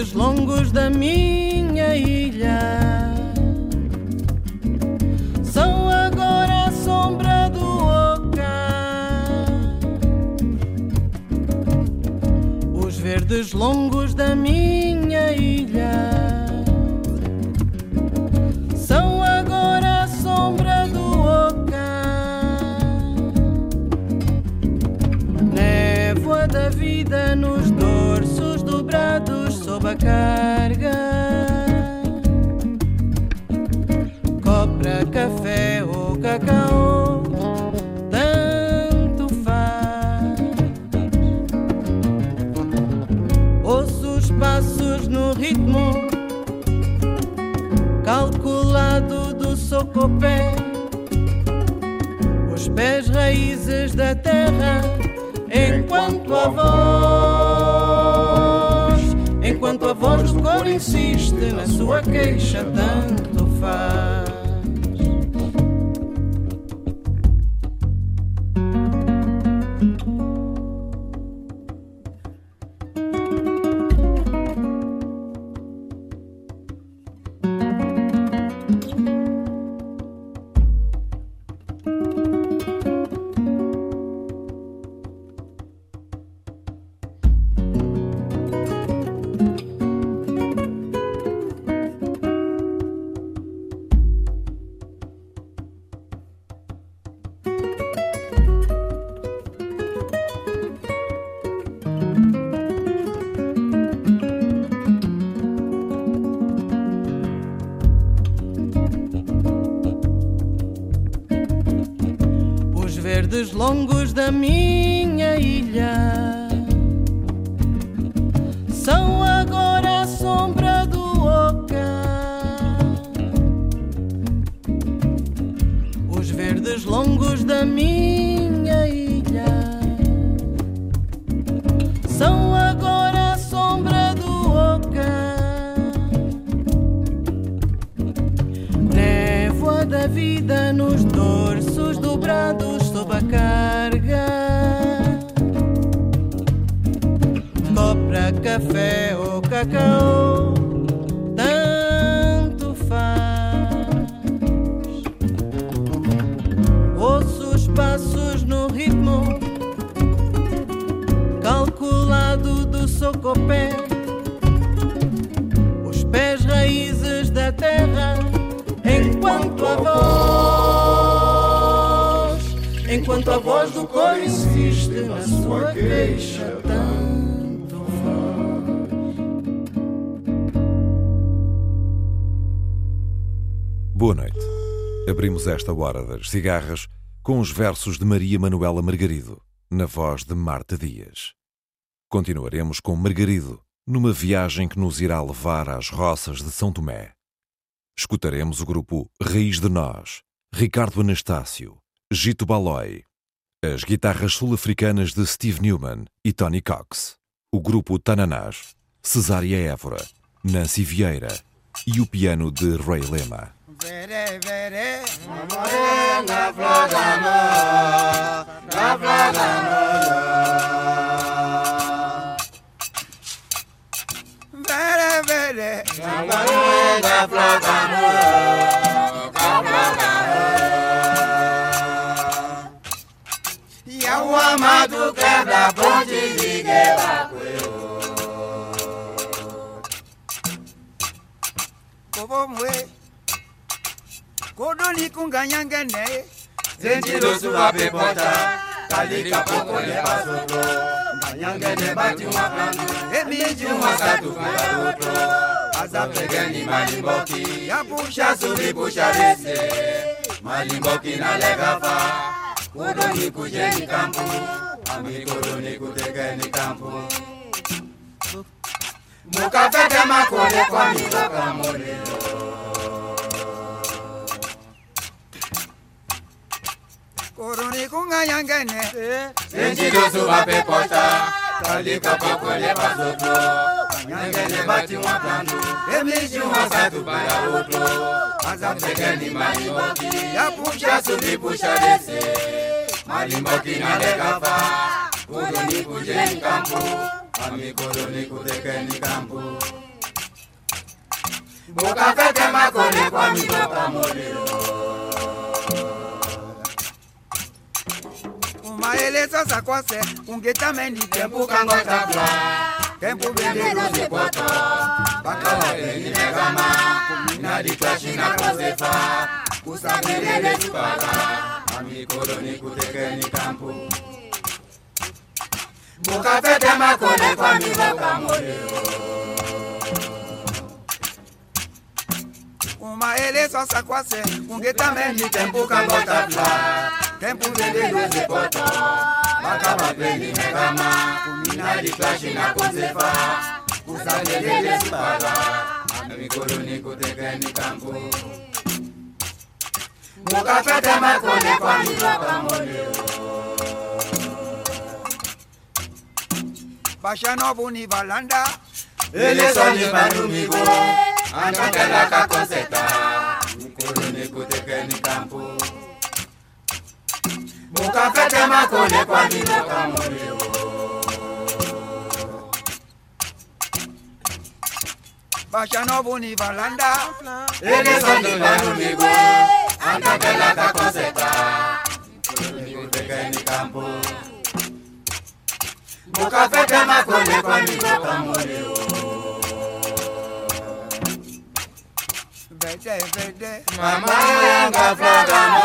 Verdes longos da minha ilha são agora a sombra do oca. Os verdes longos da minha ilha carga. Copra, café ou cacau, tanto faz. Ouço os passos no ritmo calculado do socopé os pés raízes da terra, enquanto a voz, enquanto a voz do cor insiste na sua queixa, tanto faz. Verdes longos da minha ilha Boa noite. Abrimos esta hora das cigarras com os versos de Maria Manuela Margarido, na voz de Marta Dias. Continuaremos com Margarido, numa viagem que nos irá levar às roças de São Tomé. Escutaremos o grupo Raiz de Nós, Ricardo Anastácio, Gito Balói, as guitarras sul-africanas de Steve Newman e Tony Cox, o grupo Tananás, Cesária Évora, Nancy Vieira e o piano de Ray Lema. Vere, vere, amore, la flagano, la flagano, Vere, vere, amore, la flagano, la flagano, Amadu quebra ponte ligue bakweo Bobo mwe kodoli kunganyange neye zendilosuba bebota kalika pokole basoto. Nganyangene batiwakanu emijiwasatukalaloto azapegeni malimboki. Yapusha subipusha lese malimboki nalekafa kodoni kujeni kampu. Amikodoni kutekeni kampu. Mukafete makole kwa miloka molelo koroni kunganya ngene zinjilo suba pe pota talika pakole pazoto nyangene bati mwakandu emiji wasatu baya oto azamtekeni malimboki yapusha subipusha lese malimboki nalekafa koroni kujeni kampu. Ami koroni kutekeni kampu. Mukafete makole kwa pa molelo maelezo za kwase ungetameni tempukangotapla tempuvendeluzipoto bakawatenilegama kumnaditwashina kosefa kusamelelesipala amikoloni kutekeni kampu. Mukafete makole kwa mibokamoleo umaelezo sakwase ungetameni tempukangotabla tempundende nozipota vakavapeli nekama kuminaliklashi nakonzefa kusamelelesipala amikolo nikutekenikambuu mukapete makone kwa miloka molio bashanovuni valanda elesoni balumigo angandelaka koseta mikolo nikutekenikambuu mukafete makole kwa minaka mulio bashanobuni valanda. Elesoni vanumigo andabela kakoseka. Ikutekenikambuu mukafete makole kwa minaka mulio vede vede mama yanga flagamo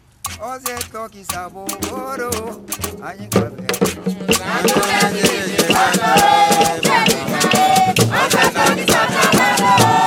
ọsẹ tọkì sàbò wóró ayé kàfẹ. sàbò ẹni ìjìbá lọ rẹ bàbá ọsẹ tọkì sàbò wóró.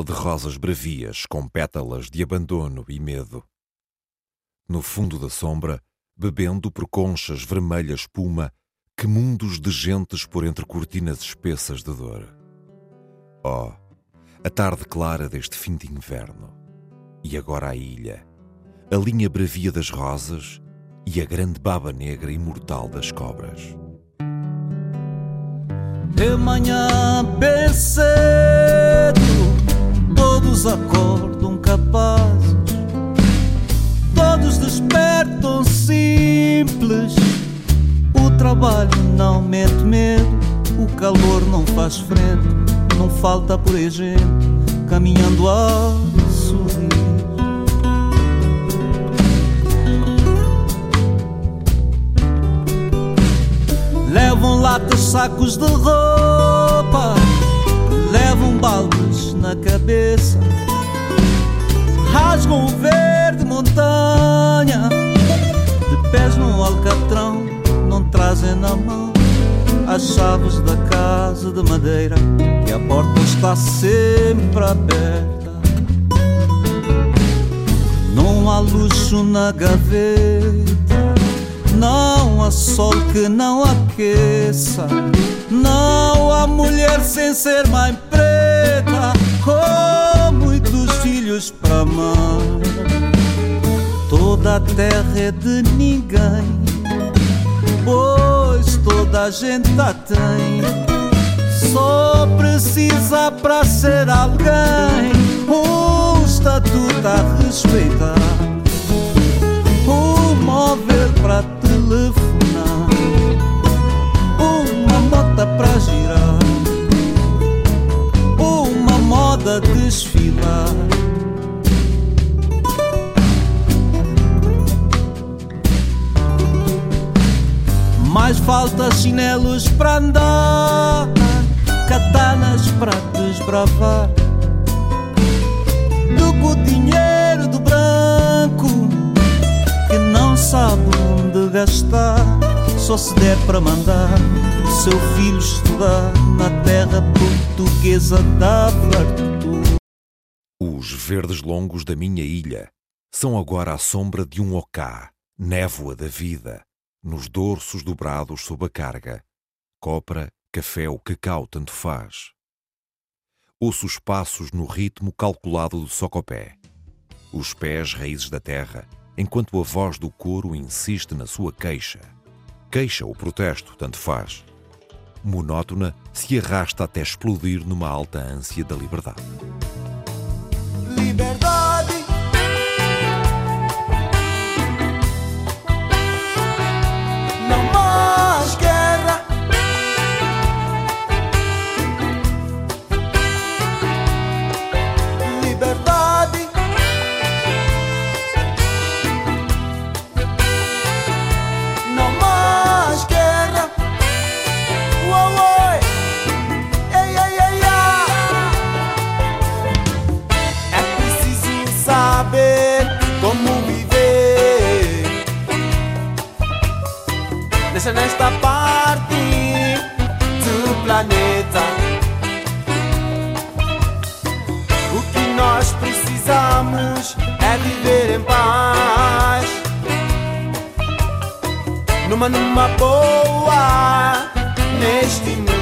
Fala de rosas bravias com pétalas de abandono e medo. No fundo da sombra, bebendo por conchas vermelha espuma, que mundos de gentes por entre cortinas espessas de dor. Oh, a tarde clara deste fim de inverno. E agora a ilha, a linha bravia das rosas e a grande baba negra imortal das cobras. De manhã cedo, todos acordam capazes, todos despertam simples. O trabalho não mete medo, o calor não faz frente, não falta por aí gente caminhando a sorrir. Levam latas, sacos de roupa, levam baldes na cabeça, rasgam o verde montanha, de pés no alcatrão, não trazem na mão as chaves da casa de madeira, que a porta está sempre aberta. Não há luxo na gaveta não há sol que não aqueça, não há mulher sem ser mãe com muitos filhos para amar. Toda a terra é de ninguém, pois toda a gente a tem. Só precisa para ser alguém um estatuto a respeitar, um móvel desfilar. Mais falta chinelos para andar, katanas para desbravar. Do que o dinheiro do branco que não sabe onde gastar, só se der para mandar seu filho estudar na terra portuguesa da fartura. Os verdes longos da minha ilha são agora a sombra de um ocá, névoa da vida, nos dorsos dobrados sob a carga. Copra, café ou cacau, tanto faz. Ouço os passos no ritmo calculado do socopé. Os pés raízes da terra, enquanto a voz do coro insiste na sua queixa. Queixa ou protesto, tanto faz. Monótona se arrasta até explodir numa alta ânsia da liberdade. Liberdade. Deixa nesta parte do planeta. O que nós precisamos é viver em paz. Numa, numa boa, neste mundo.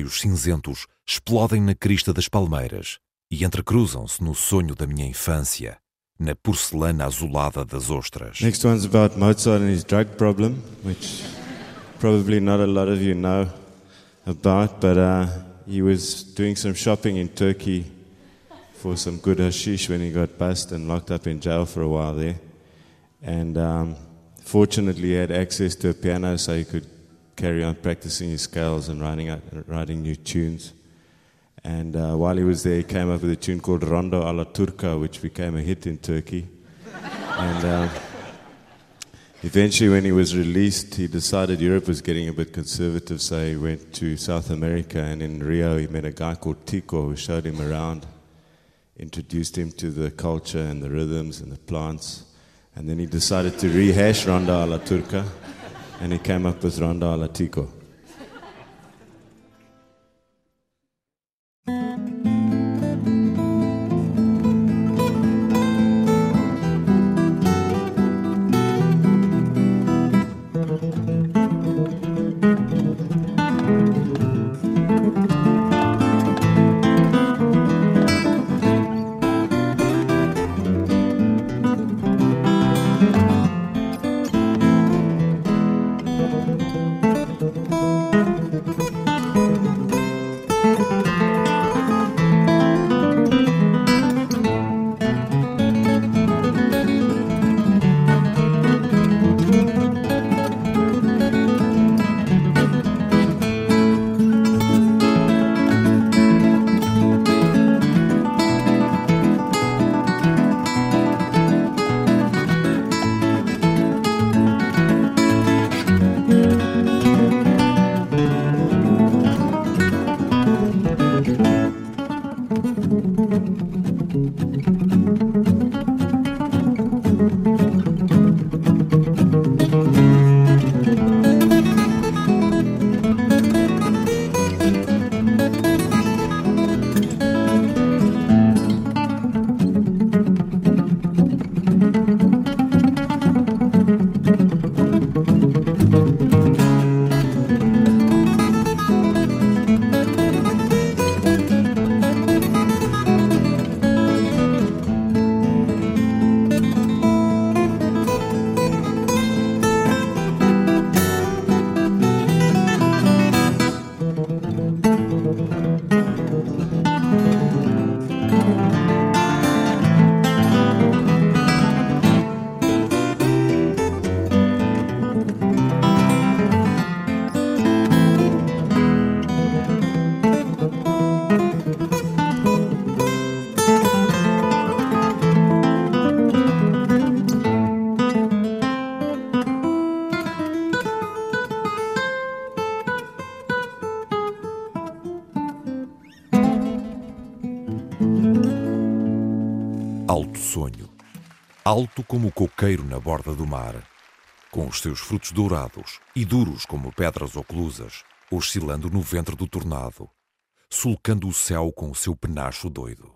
Papagaios cinzentos explodem na crista das palmeiras e entrecruzam-se no sonho da minha infância, na porcelana azulada das ostras. Next one's about Mozart and his drug problem, which probably not a lot of you know about, but uh, he was doing some shopping in Turkey for some good hashish when he got busted and locked up in jail for a while there. And um, fortunately, he had access to a piano so he could carry on practicing his scales and writing, out, writing new tunes. And uh, while he was there, he came up with a tune called Rondo alla Turca, which became a hit in Turkey. and uh, eventually, when he was released, he decided Europe was getting a bit conservative, so he went to South America. And in Rio, he met a guy called Tico who showed him around, introduced him to the culture and the rhythms and the plants. And then he decided to rehash Rondo alla Turca, and he came up with Rondo alla alto como o coqueiro na borda do mar, com os seus frutos dourados e duros como pedras oclusas, oscilando no ventre do tornado, sulcando o céu com o seu penacho doido.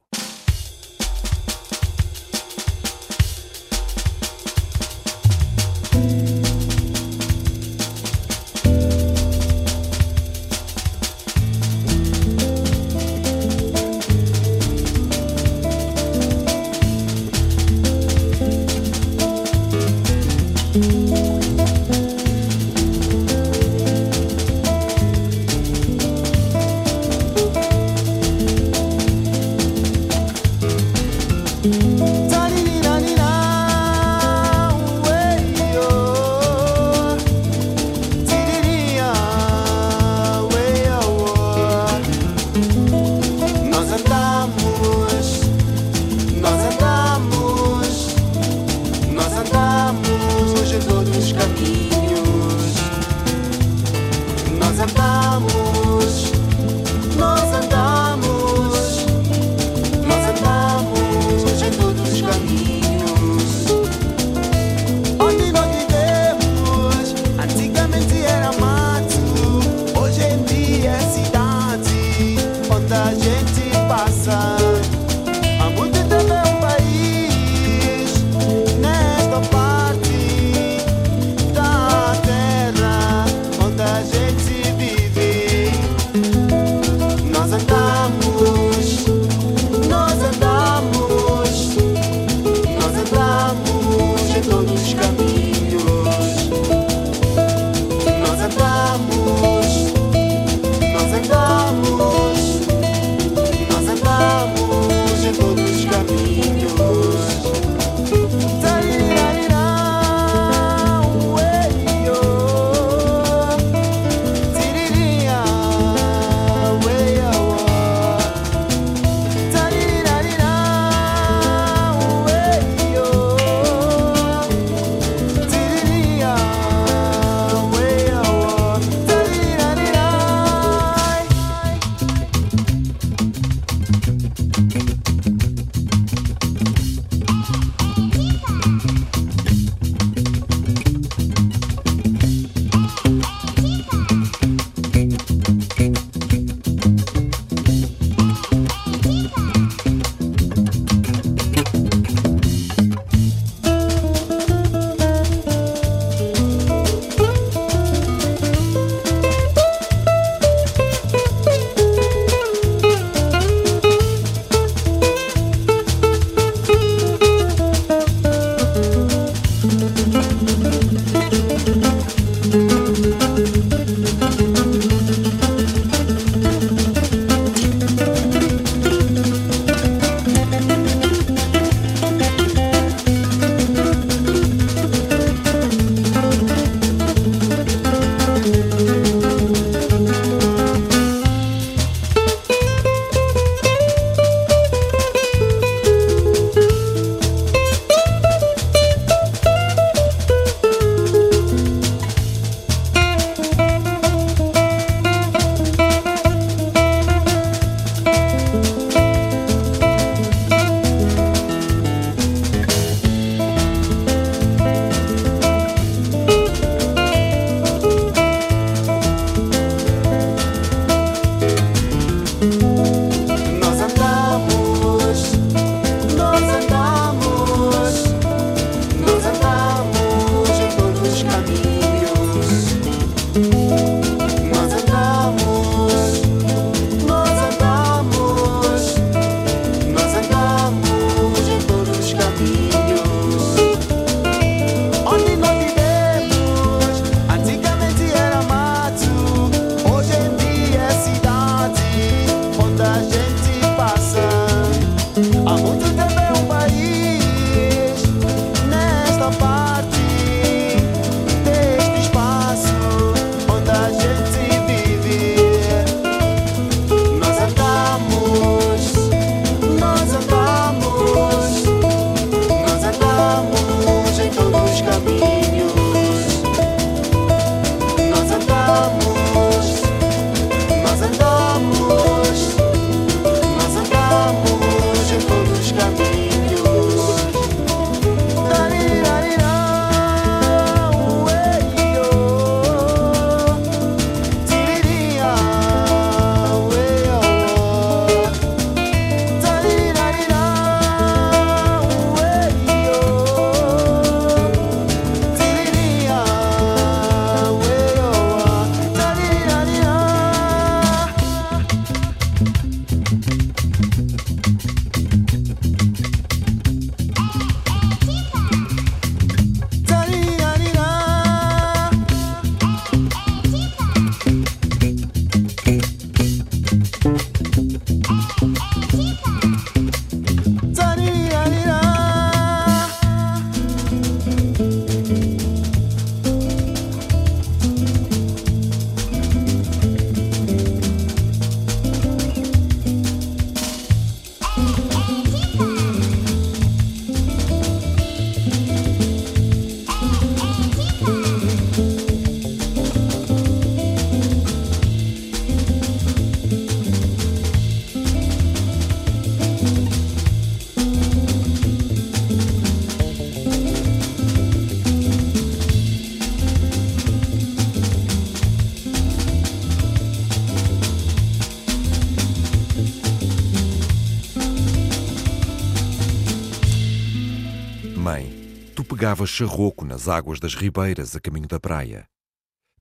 Pegavas charroco nas águas das ribeiras a caminho da praia.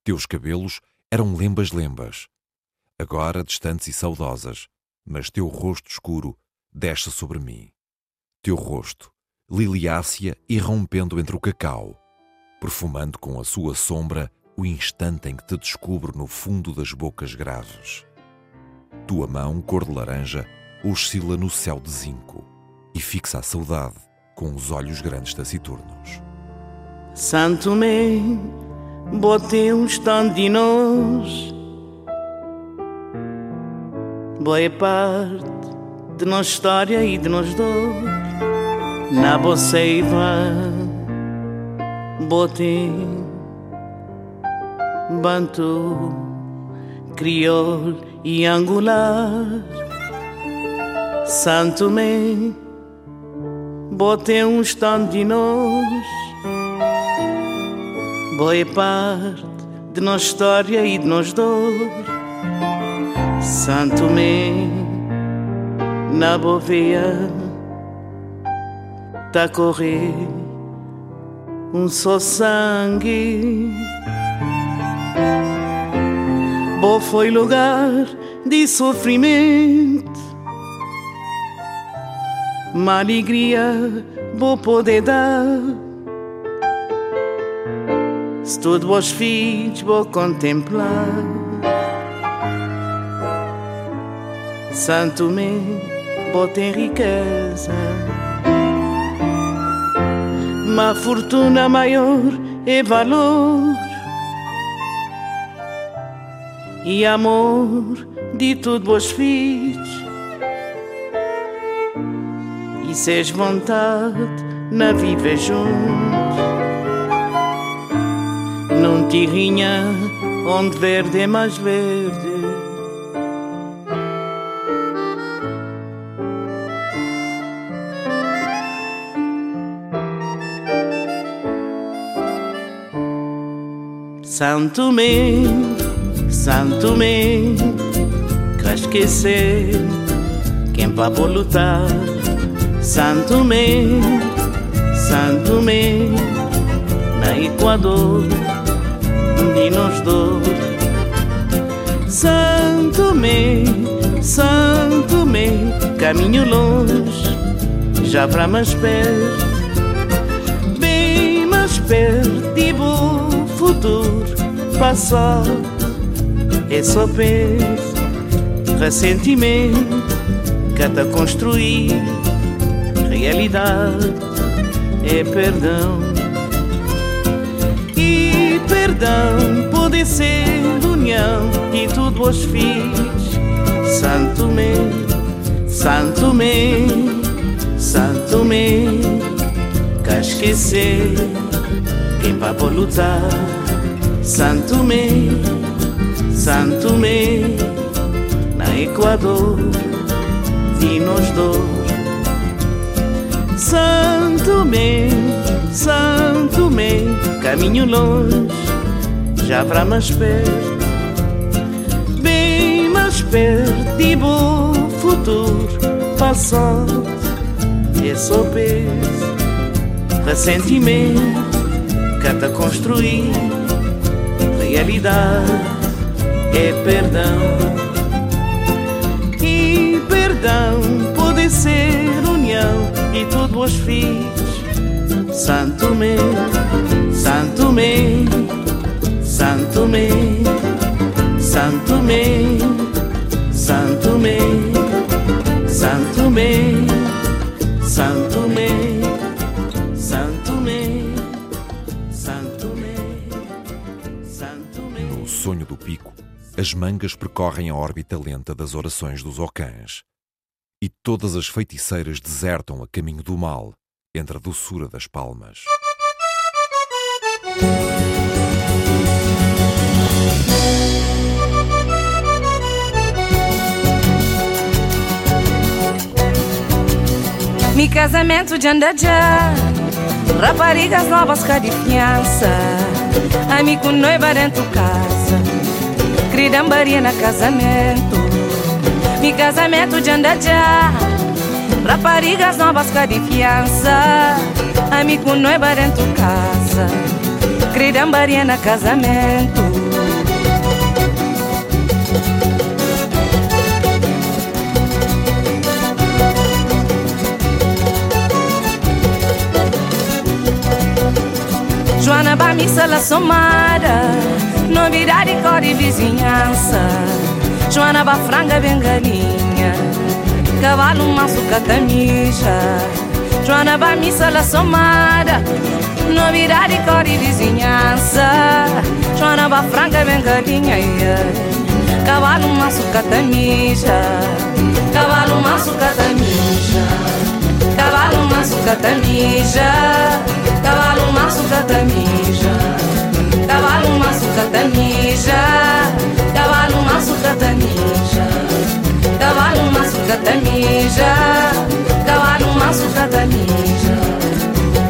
Teus cabelos eram lembas-lembas, agora distantes e saudosas, mas teu rosto escuro desce sobre mim. Teu rosto, liliácea e rompendo entre o cacau, perfumando com a sua sombra o instante em que te descubro no fundo das bocas graves. Tua mão, cor de laranja, oscila no céu de zinco e fixa a saudade com os olhos grandes taciturnos. Santo stand de nós. Boa parte de nossa história e de nós dois. Na boceiva, botei bantu, crioulo e angular. Santo me, botei um stand de nós. Boa parte de nossa história e de nós dois. Santo me, na boveia, tá correr um só sangue. Bo foi lugar de sofrimento uma alegria vou poder dar. Se todos vos filhos vou contemplar, Santo me vou ter riqueza, uma fortuna maior e valor. E amor de todos vos filhos seis vontade na viver juntos. Num tirrinha onde verde é mais verde. Santo me, Santo me, que esquecer quem para lutar Santo me, Santo me, na Equador, de dois. Santo me, Santo me, caminho longe, já para mais perto, bem mais perto, e o futuro, passado, é só penso, ressentimento, cada construir realidade é perdão. E perdão pode ser união e tudo os filhos. Santo me, Santo me, Santo me, que esquecer quem vai por lutar. Santo me, Santo me, na Equador, e nós dois. Santo me, Santo me, caminho longe, já para mais perto, bem mais perto, e bom futuro, passado, é só peso, ressentimento, cada construir, realidade, é perdão, e perdão pode ser união e tudo os fiz. Santo me, Santo me, Santo me, Santo me, Santo me, Santo me, Santo me, Santo me, Santo me. No sonho do pico, as mangas percorrem a órbita lenta das orações dos ocãs e todas as feiticeiras desertam a caminho do mal, entre a doçura das palmas. Mi casamento de andajá Raparigas novas cá de fiança Amigo noiva dentro casa Cridambaria na casamento Mi casamento de andajá Raparigas novas cá de fiança Amigo não é barento casa. Querida Mariana casamento. Joana Bamissa la somara Novidade, cor e vizinhança Joana Bafranga Bengalinha Cavalo maçuca catamija. Joana Bamissa La Somada Novidade, cor e vizinhança Joana Bafranga Bengalinha Cavalo maçuca catamija, Cavalo maçuca catamija Cavalo maçuca catamija. Cavalo maçuca catamija Cavalo maçuca catamija até mija, cavalo maço até mija, cavalo maço até mija,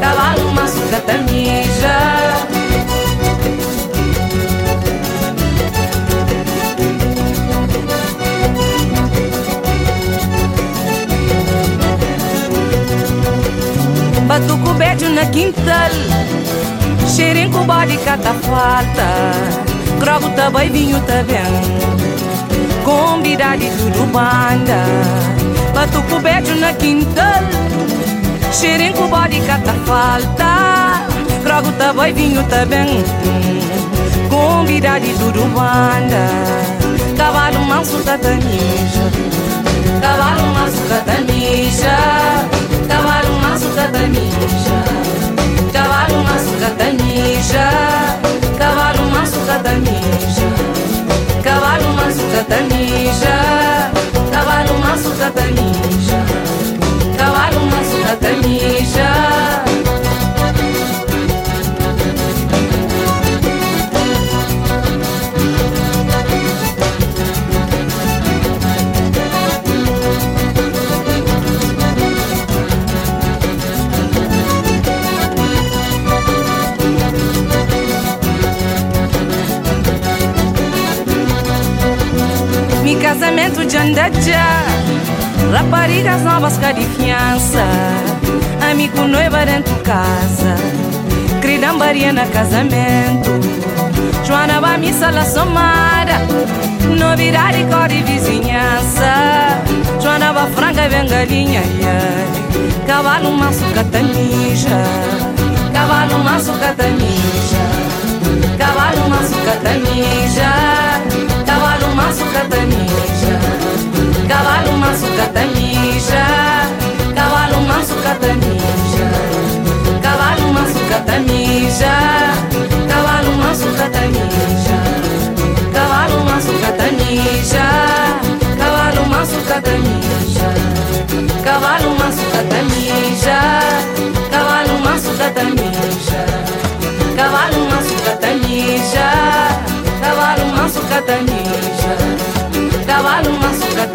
cavalo maço até mija. Batuco beijo na quintal, xerinco bode catafalta, grogo tá vinho tá. Convidar de tudo banda Batuco beijo na quintal Xerenco bode cata falta Drogo tá boi, vinho tá bem Convidar de banda Cavalo manso da Tanisha, Cavalo manso da Tanisha, Cavalo manso da Tanisha, Cavalo manso da Tanisha. Cavalo manso da tanja sucata ninja, cavalo uma sucata ninja, cavalo uma sucata ninja. Casamento de andadja Raparigas novas cá de fiança Amigo noiva dentro casa. Querida na casamento. Joana vai missa la somada. Novidade, cor e vizinhança. Joana vai franga bem galinha. Cavalo maço catanija Cavalo maço catanija Cavalo maço catanija maço catanija Cavalo maço catanija Cavalo maço catanija Cavalo maço catanija Cavalo maço catanija Cavalo maço catanija Cavalo maço catanija Cavalo maço catanija Cavalo maço catanija Cavalo maço catanija Cavalo maço catanija Cavalo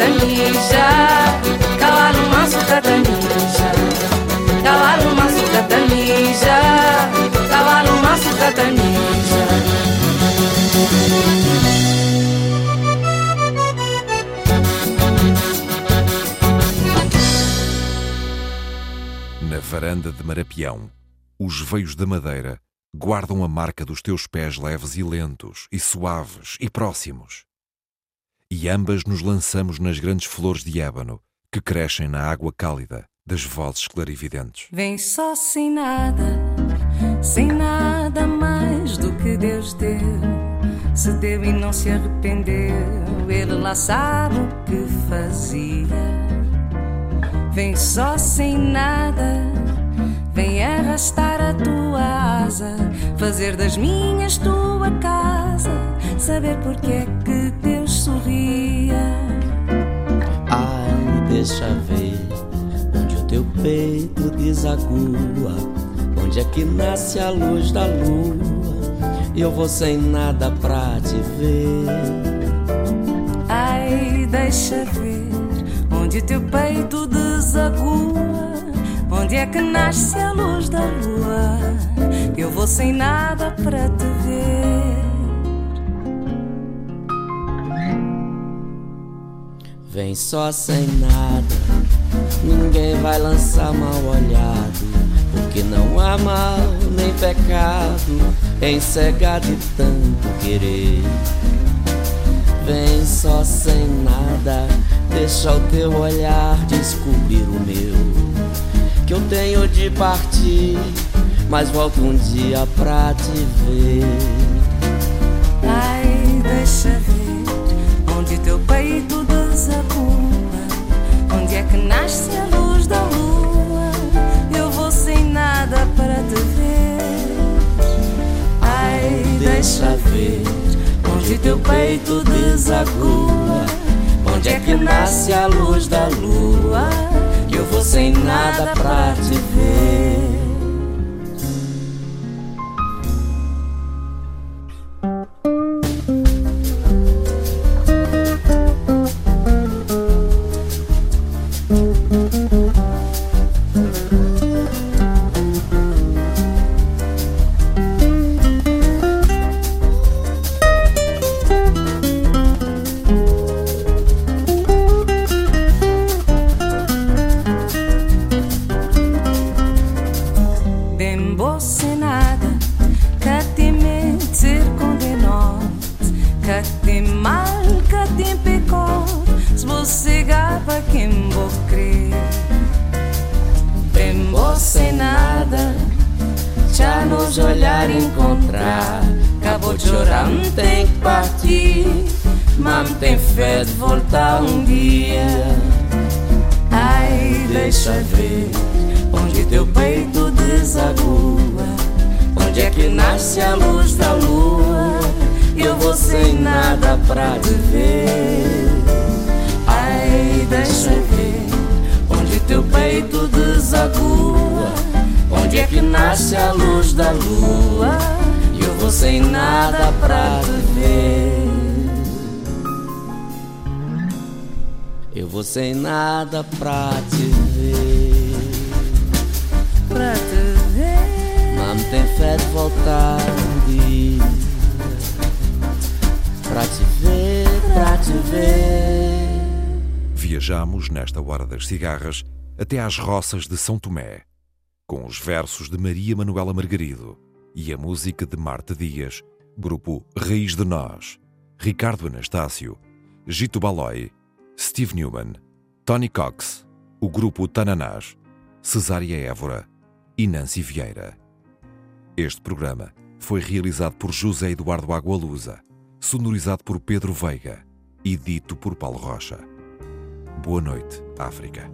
maço catanija Cavalo maço catanija Cavalo maço catanija Cavalo maço catanija Na varanda de Marapião, os veios da madeira guardam a marca dos teus pés leves e lentos, e suaves e próximos. E ambas nos lançamos nas grandes flores de ébano que crescem na água cálida das vozes clarividentes. Vem só sem nada, sem nada mais do que Deus deu. Se deu e não se arrependeu, Ele lá sabe o que fazia. Vem só sem nada, vem arrastar a tua asa, fazer das minhas tua casa, saber porque é que Deus sorria. Ai, deixa ver onde o teu peito desagua, onde é que nasce a luz da lua. Eu vou sem nada pra te ver. Ai, deixa ver onde o teu peito desagua, onde é que nasce a luz da lua. Eu vou sem nada para te ver. Vem só sem nada, ninguém vai lançar mal olhado, porque que não há mal nem pecado em cegar de tanto querer. Vem só sem nada, deixa o teu olhar descobrir o meu. Que eu tenho de partir, mas volto um dia pra te ver. Ai, deixa ver nasce a luz da lua. Eu vou sem nada para te ver. Ai, deixa ver onde teu peito desacua, onde é que nasce a luz da lua. Eu vou sem nada para te ver. Voltar um dia. Ai, deixa ver onde teu peito desagua, onde é que nasce a luz da lua. Eu vou sem nada pra te ver. Ai, deixa ver onde teu peito desagua, onde é que nasce a luz da lua. Eu vou sem nada pra te ver. Vou sem nada pra te ver. Pra te ver. Mas tem fé de voltar um dia. Pra te ver, pra te ver. Viajamos, nesta hora das cigarras, até às roças de São Tomé, com os versos de Maria Manuela Margarido e a música de Marta Dias, grupo Raiz de Nós, Ricardo Anastácio, Gito Balói, Steve Newman, Tony Cox, o grupo Tananás, Cesária Évora e Nancy Vieira. Este programa foi realizado por José Eduardo Agualusa, sonorizado por Pedro Veiga e dito por Paulo Rocha. Boa noite, África.